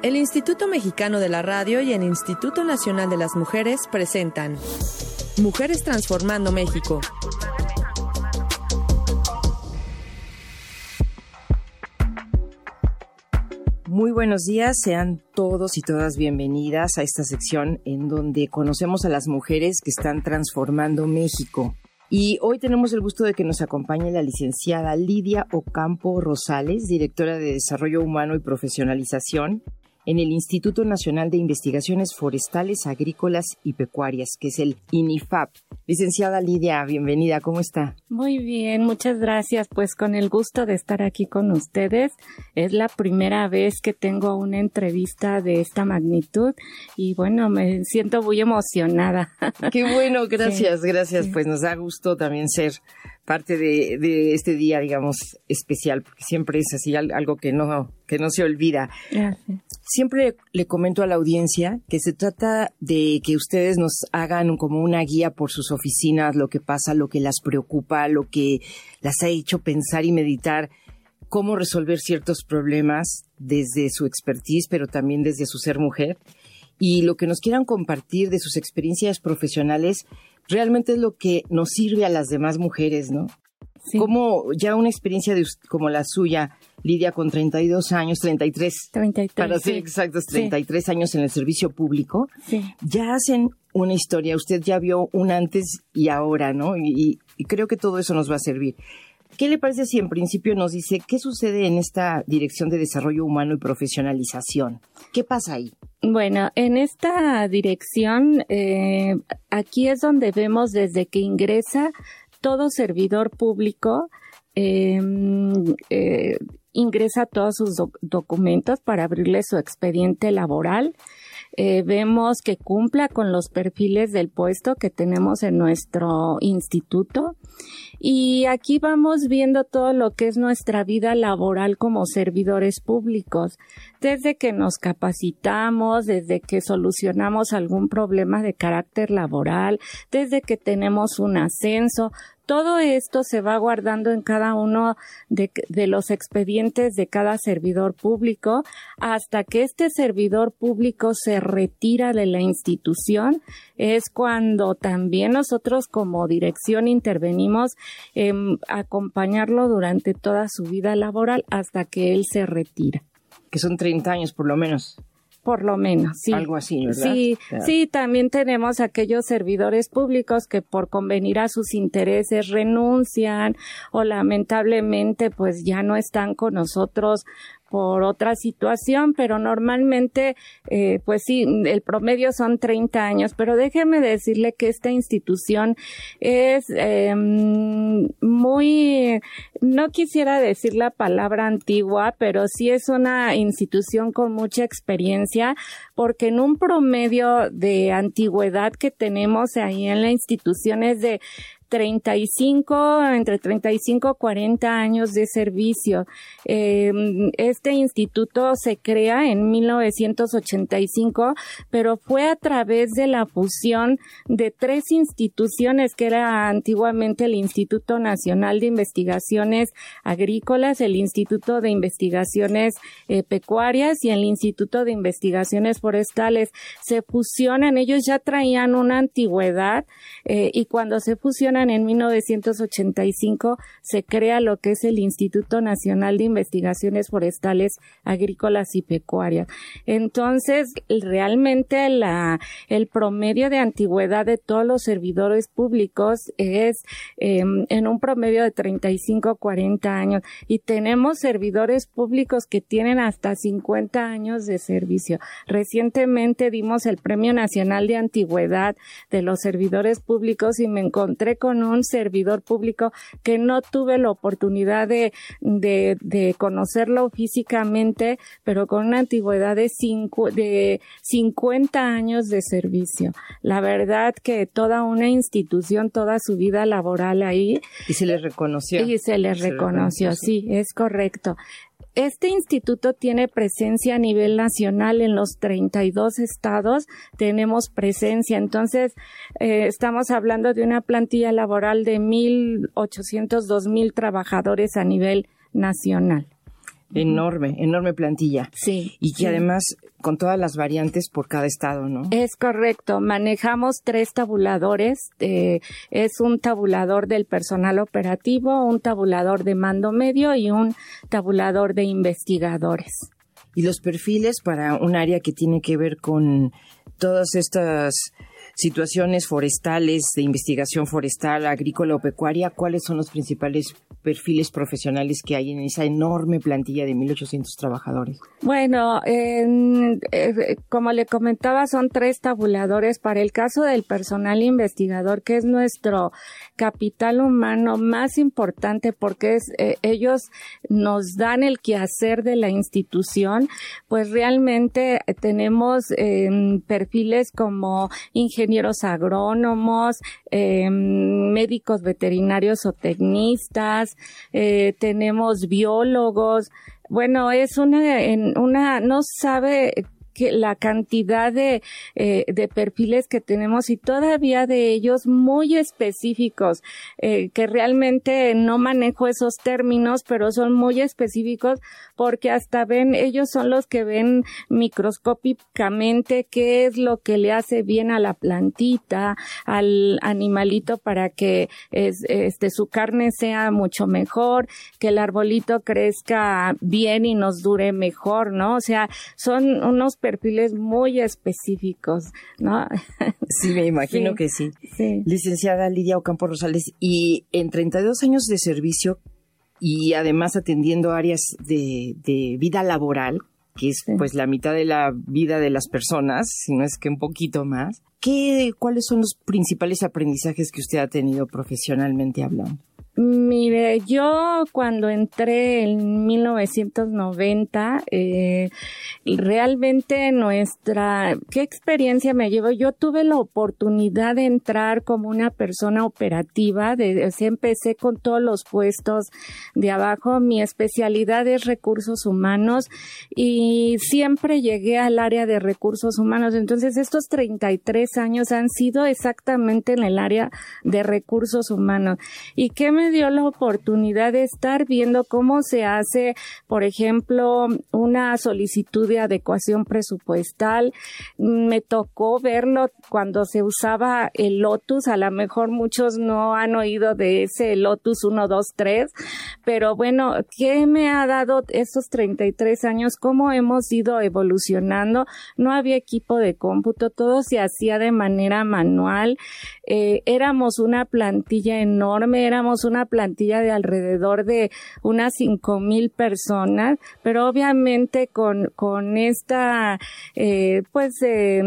El Instituto Mexicano de la Radio y el Instituto Nacional de las Mujeres presentan Mujeres Transformando México. Muy buenos días, sean todos y todas bienvenidas a esta sección en donde conocemos a las mujeres que están transformando México. Y hoy tenemos el gusto de que nos acompañe la licenciada Lidia Ocampo Rosales, directora de Desarrollo Humano y Profesionalización en el Instituto Nacional de Investigaciones Forestales, Agrícolas y Pecuarias, que es el INIFAP. Licenciada Lidia, bienvenida, ¿cómo está? Muy bien, muchas gracias. Pues con el gusto de estar aquí con ustedes. Es la primera vez que tengo una entrevista de esta magnitud y bueno, me siento muy emocionada. Qué bueno, gracias, gracias. Pues nos da gusto también ser parte de, este día, digamos, especial, porque siempre es así algo que no, que no se olvida. Siempre le comento a la audiencia que se trata de que ustedes nos hagan como una guía por sus oficinas, lo que pasa, lo que las preocupa, lo que las ha hecho pensar y meditar cómo resolver ciertos problemas desde su expertise, pero también desde su ser mujer. Y lo que nos quieran compartir de sus experiencias profesionales realmente es lo que nos sirve a las demás mujeres, ¿no? Sí. Como ya una experiencia de, como la suya, Lidia, con 32 años, 33, 33 para ser exactos, 33 años en el servicio público, ya hacen una historia, usted ya vio un antes y ahora, ¿no? y creo que todo eso nos va a servir. ¿Qué le parece si en principio nos dice qué sucede en esta Dirección de Desarrollo Humano y Profesionalización? ¿Qué pasa ahí? Bueno, en esta dirección, eh, aquí es donde vemos desde que ingresa todo servidor público, em, eh, ingresa todos sus documentos para abrirle su expediente laboral. Eh, vemos que cumpla con los perfiles del puesto que tenemos en nuestro instituto. Y aquí vamos viendo todo lo que es nuestra vida laboral como servidores públicos, desde que nos capacitamos, desde que solucionamos algún problema de carácter laboral, desde que tenemos un ascenso, todo esto se va guardando en cada uno de, los expedientes de cada servidor público hasta que este servidor público se retira de la institución. Es cuando también nosotros como dirección intervenimos en acompañarlo durante toda su vida laboral hasta que él se retira. Que son 30 años por lo menos por lo menos, sí. Algo así, ¿verdad? Sí, sí, también tenemos aquellos servidores públicos que por convenir a sus intereses renuncian o lamentablemente pues ya no están con nosotros por otra situación, pero normalmente, eh, pues sí, el promedio son 30 años, pero déjeme decirle que esta institución es eh, muy, no quisiera decir la palabra antigua, pero sí es una institución con mucha experiencia, porque en un promedio de antigüedad que tenemos ahí en la institución es de 35, entre 35 y 40 años de servicio. Eh, este instituto se crea en 1985, pero fue a través de la fusión de tres instituciones que era antiguamente el Instituto Nacional de Investigaciones Agrícolas, el Instituto de Investigaciones eh, Pecuarias y el Instituto de Investigaciones Forestales. Se fusionan, ellos ya traían una antigüedad eh, y cuando se fusionan en 1985 se crea lo que es el Instituto Nacional de Investigaciones Forestales, Agrícolas y Pecuarias. Entonces, realmente el promedio de antigüedad de todos los servidores públicos es em, en un promedio de 35 40 años y tenemos servidores públicos que tienen hasta 50 años de servicio. Recientemente dimos el Premio Nacional de Antigüedad de los servidores públicos y me encontré con con un servidor público que no tuve la oportunidad de, de, conocerlo físicamente, pero con una antigüedad de, cinco, de 50 años de servicio. La verdad que toda una institución, toda su vida laboral ahí. Y se le reconoció. Y se le reconoció, sí, es correcto. Este instituto tiene presencia a nivel nacional en los 32 estados. Tenemos presencia. Entonces, eh, estamos hablando de una plantilla laboral de 1.800, 2.000 trabajadores a nivel nacional. Enorme, enorme plantilla. Sí. Y que además con todas las variantes por cada estado, ¿no? Es correcto. Manejamos tres tabuladores. Eh, es un tabulador del personal operativo, un tabulador de mando medio y un tabulador de investigadores. Y los perfiles para un área que tiene que ver con todas estas situaciones forestales, de investigación forestal, agrícola o pecuaria, ¿cuáles son los principales perfiles profesionales que hay en esa enorme plantilla de 1.800 trabajadores? Bueno, eh, como le comentaba, son tres tabuladores. Para el caso del personal investigador, que es nuestro capital humano más importante porque es, eh, ellos nos dan el quehacer de la institución, pues realmente tenemos em, perfiles como ingenieros agrónomos, em, médicos veterinarios o tecnistas, eh, tenemos biólogos. Bueno, es una, en una, no sabe la cantidad de, eh, de perfiles que tenemos y todavía de ellos muy específicos, eh, que realmente no manejo esos términos, pero son muy específicos porque hasta ven, ellos son los que ven microscópicamente qué es lo que le hace bien a la plantita, al animalito para que este, su carne sea mucho mejor, que el arbolito crezca bien y nos dure mejor, ¿no? O sea, son unos perfiles muy específicos, ¿no? Sí, me imagino que sí. sí. Licenciada Lidia Ocampo Rosales, y en 32 años de servicio y además atendiendo áreas de, vida laboral, que es pues la mitad de la vida de las personas, si no es que un poquito más. ¿Qué, ¿Cuáles son los principales aprendizajes que usted ha tenido profesionalmente hablando? Mire, yo cuando entré en 1990, eh, realmente nuestra, ¿qué experiencia me llevo? Yo tuve la oportunidad de entrar como una persona operativa, de, empecé con todos los puestos de abajo, mi especialidad es recursos humanos y siempre llegué al área de recursos humanos. Entonces, estos 33 años han sido exactamente en el área de recursos humanos. ¿Y qué me dio la oportunidad de estar viendo cómo se hace, por ejemplo, una solicitud de adecuación presupuestal. Me tocó verlo cuando se usaba el Lotus. A lo mejor muchos no han oído de ese Lotus 123, pero bueno, ¿qué me ha dado estos 33 años? ¿Cómo hemos ido evolucionando? No había equipo de cómputo, todo se hacía de manera manual. Eh, éramos una plantilla enorme, éramos una plantilla de alrededor de unas cinco mil personas, pero obviamente con, con esta, eh, pues, eh,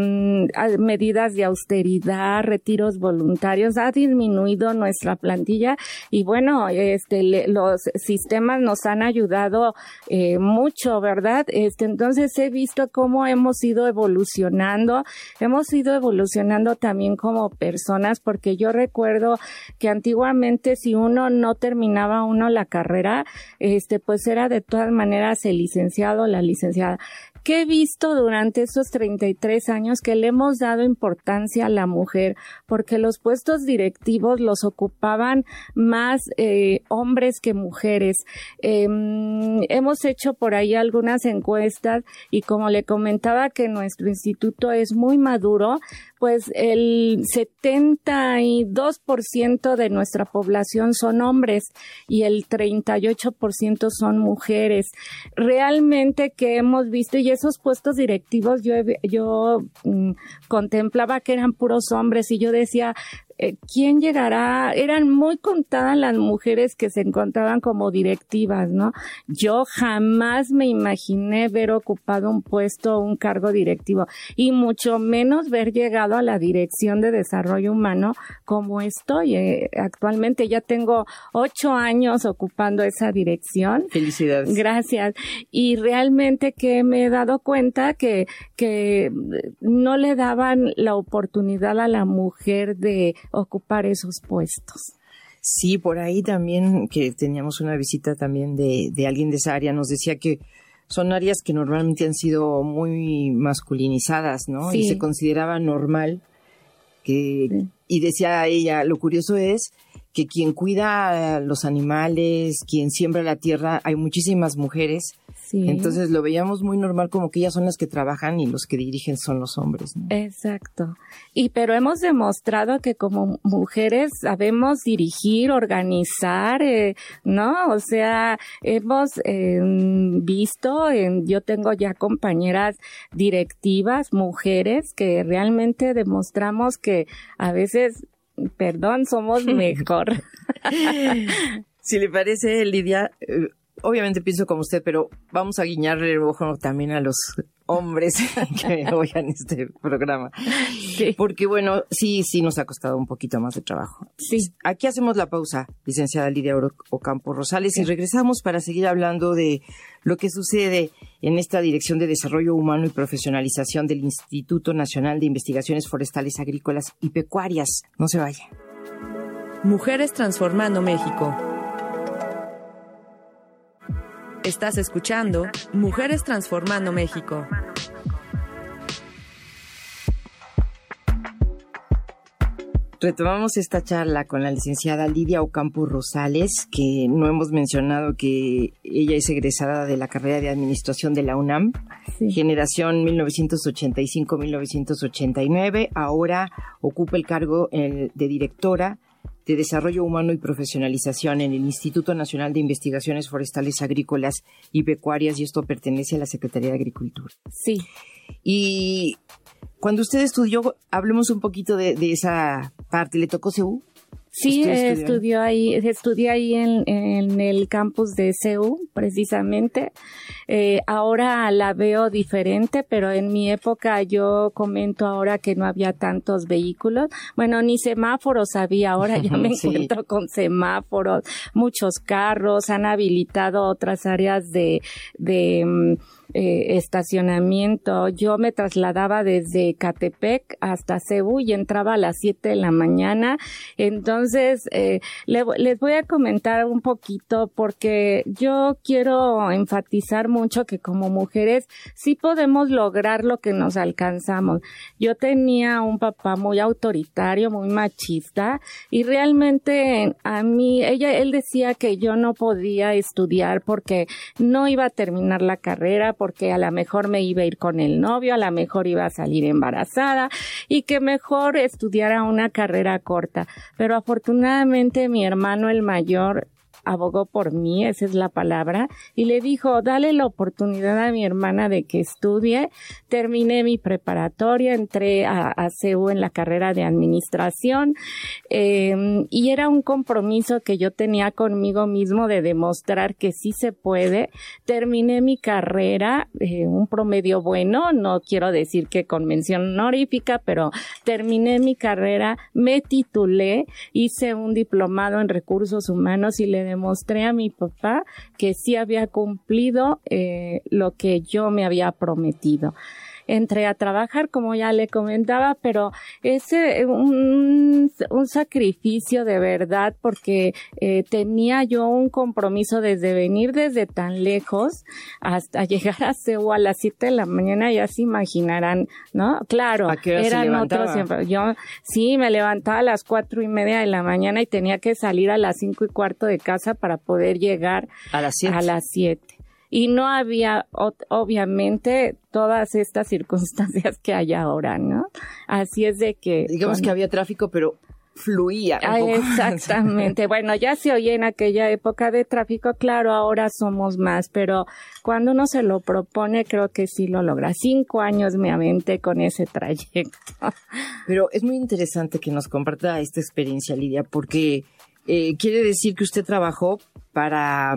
medidas de austeridad, retiros voluntarios, ha disminuido nuestra plantilla y bueno, este, los sistemas nos han ayudado eh, mucho, ¿verdad? Este, entonces he visto cómo hemos ido evolucionando, hemos ido evolucionando también como personas, porque yo recuerdo que antiguamente si uno no terminaba uno la carrera, este, pues era de todas maneras el licenciado la licenciada que he visto durante estos 33 años que le hemos dado importancia a la mujer, porque los puestos directivos los ocupaban más eh, hombres que mujeres. Em, hemos hecho por ahí algunas encuestas y como le comentaba que nuestro instituto es muy maduro, pues el 72% de nuestra población son hombres y el 38% son mujeres. Realmente que hemos visto y esos puestos directivos yo yo mm, contemplaba que eran puros hombres y yo decía eh, ¿quién llegará? Eran muy contadas las mujeres que se encontraban como directivas, ¿no? Yo jamás me imaginé ver ocupado un puesto o un cargo directivo y mucho menos ver llegado a la dirección de desarrollo humano como estoy. Eh, actualmente ya tengo ocho años ocupando esa dirección. Felicidades. Gracias. Y realmente que me he dado cuenta que, que no le daban la oportunidad a la mujer de ocupar esos puestos. Sí, por ahí también que teníamos una visita también de, de alguien de esa área, nos decía que son áreas que normalmente han sido muy masculinizadas, ¿no? Y se consideraba normal que, y decía ella, lo curioso es que quien cuida los animales, quien siembra la tierra, hay muchísimas mujeres entonces lo veíamos muy normal como que ellas son las que trabajan y los que dirigen son los hombres. Exacto. Y pero hemos demostrado que como mujeres sabemos dirigir, organizar, eh, ¿no? O sea, hemos em, visto, en, yo tengo ya compañeras directivas, mujeres, que realmente demostramos que a veces, perdón, somos mejor. si le parece, Lidia, eh, obviamente pienso como usted, pero vamos a guiñarle el ojo también a los hombres que oigan este programa. Porque bueno, sí, sí nos ha costado un poquito más de trabajo. Sí. Aquí hacemos la pausa, licenciada Lidia Ocampo Rosales, y regresamos para seguir hablando de lo que sucede en esta Dirección de Desarrollo Humano y Profesionalización del Instituto Nacional de Investigaciones Forestales, Agrícolas y Pecuarias. No se vaya. Mujeres Transformando México. Estás escuchando Mujeres Transformando México. Retomamos esta charla con la licenciada Lidia Ocampo Rosales, que no hemos mencionado que ella es egresada de la carrera de Administración de la UNAM, generación 1985-1989. Ahora ocupa el cargo de directora de Desarrollo Humano y Profesionalización en el Instituto Nacional de Investigaciones Forestales Agrícolas y Pecuarias y esto pertenece a la Secretaría de Agricultura. Sí. Y cuando usted estudió, hablemos un poquito de, esa parte. ¿Le tocó CEU? Sí, estudió ahí, estudié ahí en, en, el campus de CEU, precisamente. Eh, ahora la veo diferente, pero en mi época yo comento ahora que no había tantos vehículos. Bueno, ni semáforos había, ahora ya me encuentro con semáforos, muchos carros, han habilitado otras áreas de, de mm, eh, estacionamiento. Yo me trasladaba desde Catepec hasta Cebu y entraba a las 7 de la mañana. Entonces, eh, les voy a comentar un poquito porque yo quiero enfatizar mucho que como mujeres sí podemos lograr lo que nos alcanzamos. Yo tenía un papá muy autoritario, muy machista y realmente a mí, ella, él decía que yo no podía estudiar porque no iba a terminar la carrera, porque a lo mejor me iba a ir con el novio, a lo mejor iba a salir embarazada y que mejor estudiara una carrera corta. Pero afortunadamente mi hermano el mayor abogó por mí, esa es la palabra, y le dijo, dale la oportunidad a mi hermana de que estudie. Terminé mi preparatoria, entré a, a CEU en la carrera de administración em, y era un compromiso que yo tenía conmigo mismo de demostrar que sí se puede. Terminé mi carrera, eh, un promedio bueno, no quiero decir que con mención honorífica, pero terminé mi carrera, me titulé, hice un diplomado en recursos humanos y le demostré a mi papá que sí había cumplido eh, lo que yo me había prometido entré a trabajar, como ya le comentaba, pero es eh, un, un sacrificio de verdad porque eh, tenía yo un compromiso desde venir desde tan lejos hasta llegar a Seúl a las 7 de la mañana, ya se imaginarán, ¿no? Claro, eran otros siempre. Yo sí me levantaba a las cuatro y media de la mañana y tenía que salir a las cinco y cuarto de casa para poder llegar a las A las siete y no había obviamente todas estas circunstancias que hay ahora, ¿no? Así es de que... Digamos que había tráfico, pero fluía. Ah, exactamente. bueno, ya se oye en aquella época de tráfico, claro, ahora somos más, pero cuando uno se lo propone, creo que sí lo logra. Cinco años me aventé con ese trayecto. Pero es muy interesante que nos comparta esta experiencia, Lidia, porque eh, quiere decir que usted trabajó para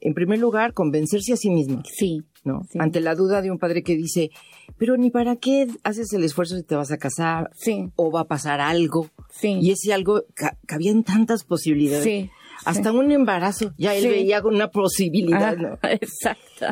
en primer lugar, convencerse a sí mismo. Sí. ¿no? Ante la duda de un padre que dice, pero ni para qué haces el esfuerzo si te vas a casar sí. o va a pasar algo. Sí. Y ese algo, cabían tantas posibilidades. Sí. Hasta un embarazo, ya él veía una posibilidad, ¿no? Exacto.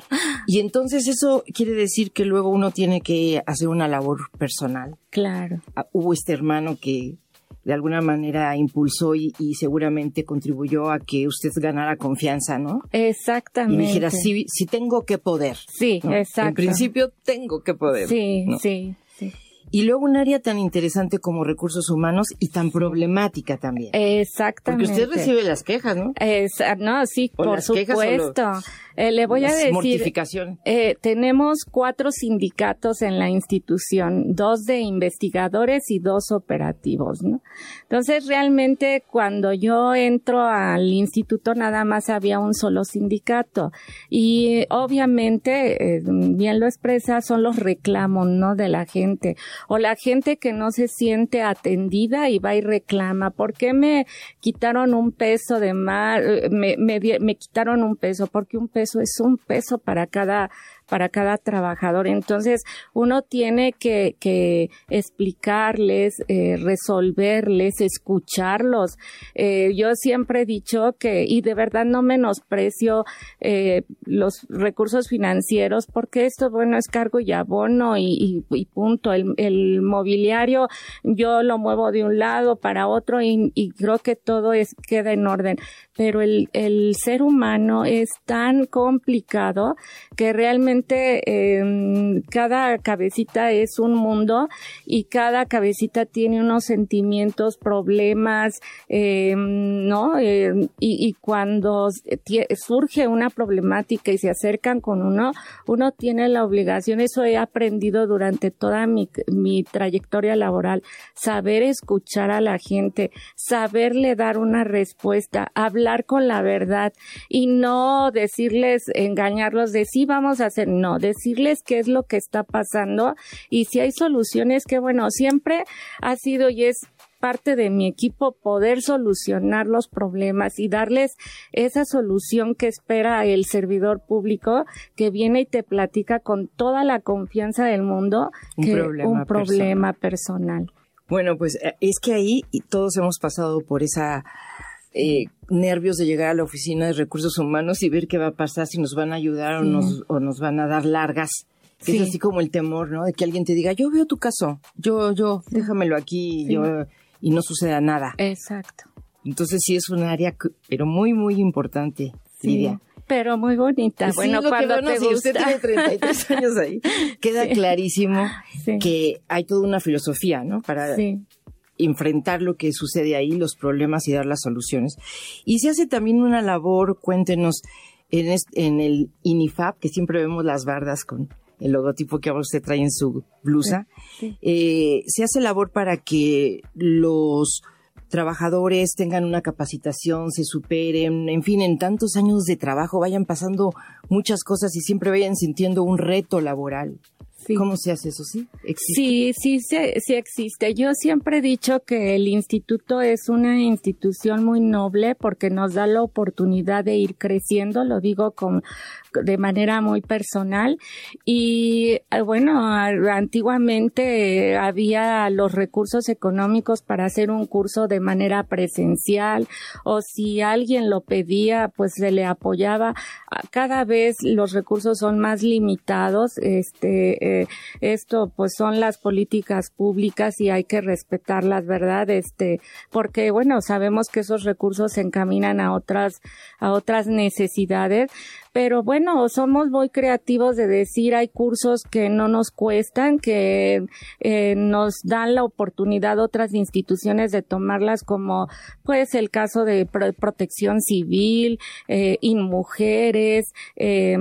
Y entonces eso quiere decir que luego uno tiene que hacer una labor personal. Claro. Ah, hubo este hermano que de alguna manera impulsó y, seguramente contribuyó a que usted ganara confianza, ¿no? Exactamente. Y dijera, sí, sí tengo que poder. Sí, exacto. En principio tengo que poder. Sí, sí, sí. y luego un área tan interesante como recursos humanos y tan problemática también. Exactamente. Porque usted recibe las quejas, ¿no? no, sí, por supuesto. Eh, le voy a decir, eh, tenemos cuatro sindicatos en la institución, dos de investigadores y dos operativos, ¿no? Entonces, realmente cuando yo entro al instituto nada más había un solo sindicato y obviamente, eh, bien lo expresa, son los reclamos, ¿no? De la gente o la gente que no se siente atendida y va y reclama, ¿por qué me quitaron un peso de más? Me, me, me quitaron un peso, porque un peso eso es un peso para cada para cada trabajador. Entonces, uno tiene que, que explicarles, eh, resolverles, escucharlos. Eh, yo siempre he dicho que, y de verdad no menosprecio eh, los recursos financieros, porque esto, bueno, es cargo y abono y, y, punto. El, el, mobiliario yo lo muevo de un lado para otro y, y creo que todo es, queda en orden. Pero el, el ser humano es tan complicado que realmente Em, cada cabecita es un mundo y cada cabecita tiene unos sentimientos, problemas, em, ¿no? Em, y, cuando surge una problemática y se acercan con uno, uno tiene la obligación, eso he aprendido durante toda mi, mi trayectoria laboral, saber escuchar a la gente, saberle dar una respuesta, hablar con la verdad y no decirles, engañarlos de sí, vamos a hacer no, decirles qué es lo que está pasando y si hay soluciones, que bueno, siempre ha sido y es parte de mi equipo poder solucionar los problemas y darles esa solución que espera el servidor público que viene y te platica con toda la confianza del mundo un problema, un problema personal. Bueno, pues eh, es que ahí todos hemos pasado por esa eh, nervios de llegar a la oficina de recursos humanos y ver qué va a pasar, si nos van a ayudar o, nos, o nos van a dar largas. Que es así como el temor, ¿no? De que alguien te diga, yo veo tu caso, yo, yo, déjamelo aquí, yo, y no suceda nada. Exacto. Entonces sí es un área, pero muy, muy importante, Lidia. Pero muy bonita. bueno, cuando te si usted tiene 33 años ahí, queda clarísimo que hay toda una filosofía, ¿no? Para enfrentar lo que sucede ahí, los problemas y dar las soluciones. Y se hace también una labor, cuéntenos, en, en el INIFAP, que siempre vemos las bardas con el logotipo que ahora usted trae en su blusa, eh, se hace labor para que los trabajadores tengan una capacitación, se superen, en fin, en tantos años de trabajo vayan pasando muchas cosas y siempre vayan sintiendo un reto laboral. ¿Cómo se hace eso? ¿Sí? Sí, sí, sí, existe. Yo siempre he dicho que el instituto es una institución muy noble porque nos da la oportunidad de ir creciendo, lo digo con, de manera muy personal. Y eh, bueno, antiguamente había los recursos económicos para hacer un curso de manera presencial o si alguien lo pedía, pues se le apoyaba. Cada vez los recursos son más limitados. Este, esto pues son las políticas públicas y hay que respetarlas, ¿verdad? Este, porque bueno, sabemos que esos recursos se encaminan a otras, a otras necesidades, pero bueno, somos muy creativos de decir hay cursos que no nos cuestan, que eh, nos dan la oportunidad otras instituciones de tomarlas como pues el caso de protección civil, eh, mujeres, eh,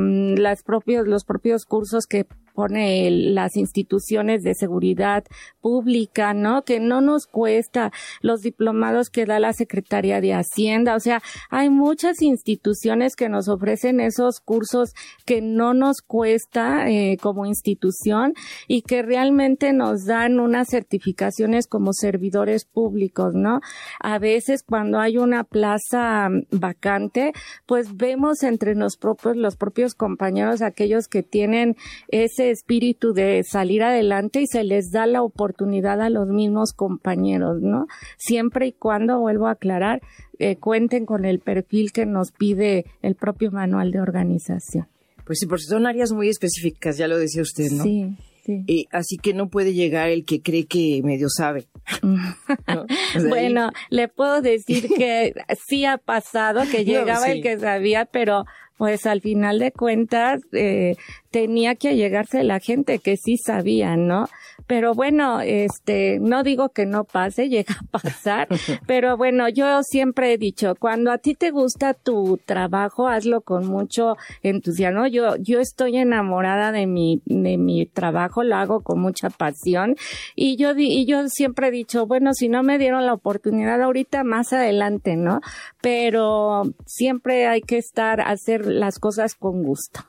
propios, los propios cursos que pone las instituciones de seguridad pública, ¿no? Que no nos cuesta los diplomados que da la Secretaría de Hacienda. O sea, hay muchas instituciones que nos ofrecen esos cursos que no nos cuesta eh, como institución y que realmente nos dan unas certificaciones como servidores públicos, ¿no? A veces cuando hay una plaza vacante, pues vemos entre los propios, los propios compañeros aquellos que tienen ese espíritu de salir adelante y se les da la oportunidad a los mismos compañeros, ¿no? Siempre y cuando, vuelvo a aclarar, eh, cuenten con el perfil que nos pide el propio manual de organización. Pues sí, porque son áreas muy específicas, ya lo decía usted, ¿no? Sí. Sí. así que no puede llegar el que cree que medio sabe. bueno, le puedo decir que sí ha pasado, que llegaba el que sabía, pero pues al final de cuentas eh, tenía que allegarse la gente que sí sabía, ¿no? Pero bueno, este, no digo que no pase, llega a pasar, pero bueno, yo siempre he dicho, cuando a ti te gusta tu trabajo, hazlo con mucho entusiasmo. Yo, yo estoy enamorada de mi, de mi trabajo, lo hago con mucha pasión y yo, y yo siempre he dicho, bueno, si no me dieron la oportunidad ahorita, más adelante, ¿no? Pero siempre hay que estar, hacer las cosas con gusto.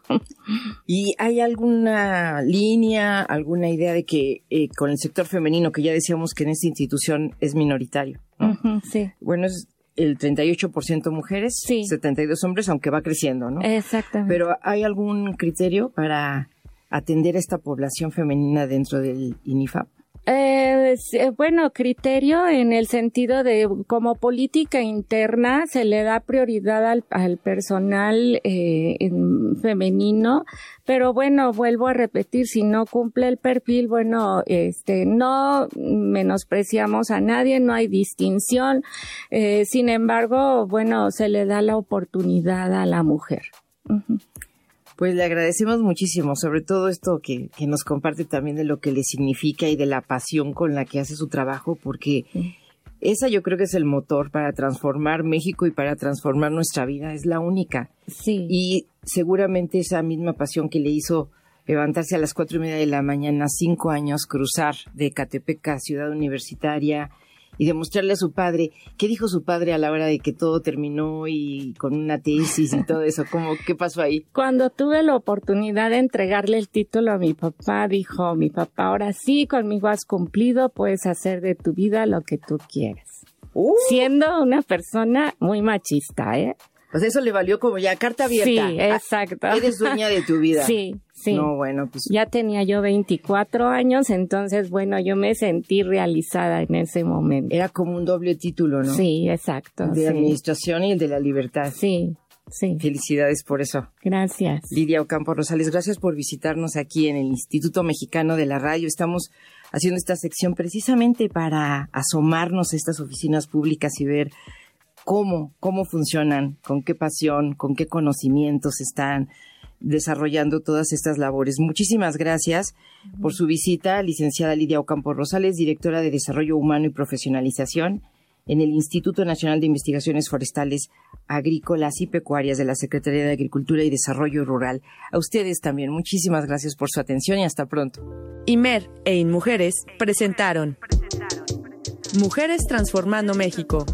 ¿Y hay alguna línea, alguna idea de que eh, con el sector femenino, que ya decíamos que en esta institución es minoritario? sí. Bueno, es el 38% mujeres, sí. 72 hombres, aunque va creciendo, ¿no? Exactamente. Pero ¿hay algún criterio para atender a esta población femenina dentro del INIFAP? Eh, eh, bueno, criterio en el sentido de como política interna se le da prioridad al, personal eh, femenino, pero bueno, vuelvo a repetir, si no cumple el perfil, bueno, este, no menospreciamos a nadie, no hay distinción, eh, sin embargo, bueno, se le da la oportunidad a la mujer. Pues le agradecemos muchísimo, sobre todo esto que, que, nos comparte también de lo que le significa y de la pasión con la que hace su trabajo, porque esa yo creo que es el motor para transformar México y para transformar nuestra vida, es la única. Sí. Y seguramente esa misma pasión que le hizo levantarse a las cuatro y media de la mañana, cinco años, cruzar de Catepec a Ciudad Universitaria, y demostrarle a su padre, ¿qué dijo su padre a la hora de que todo terminó y con una tesis y todo eso? ¿Cómo, ¿Qué pasó ahí? Cuando tuve la oportunidad de entregarle el título a mi papá, dijo, mi papá, ahora sí, conmigo has cumplido, puedes hacer de tu vida lo que tú quieras. Uh. Siendo una persona muy machista, ¿eh? Pues eso le valió como ya carta abierta. Sí, exacto. Eres dueña de tu vida. Sí, sí. No, bueno, pues. Ya tenía yo 24 años, entonces, bueno, yo me sentí realizada en ese momento. Era como un doble título, ¿no? Sí, exacto. de administración y el de la libertad. Sí, sí. Felicidades por eso. Gracias. Lidia Ocampo Rosales, gracias por visitarnos aquí en el Instituto Mexicano de la Radio. Estamos haciendo esta sección precisamente para asomarnos a estas oficinas públicas y ver cómo, cómo funcionan, con qué pasión, con qué conocimientos están desarrollando todas estas labores. Muchísimas gracias por su visita, licenciada Lidia Ocampo Rosales, directora de Desarrollo Humano y Profesionalización en el Instituto Nacional de Investigaciones Forestales, Agrícolas y Pecuarias de la Secretaría de Agricultura y Desarrollo Rural. A ustedes también, muchísimas gracias por su atención y hasta pronto. IMER e InMujeres presentaron Mujeres Transformando México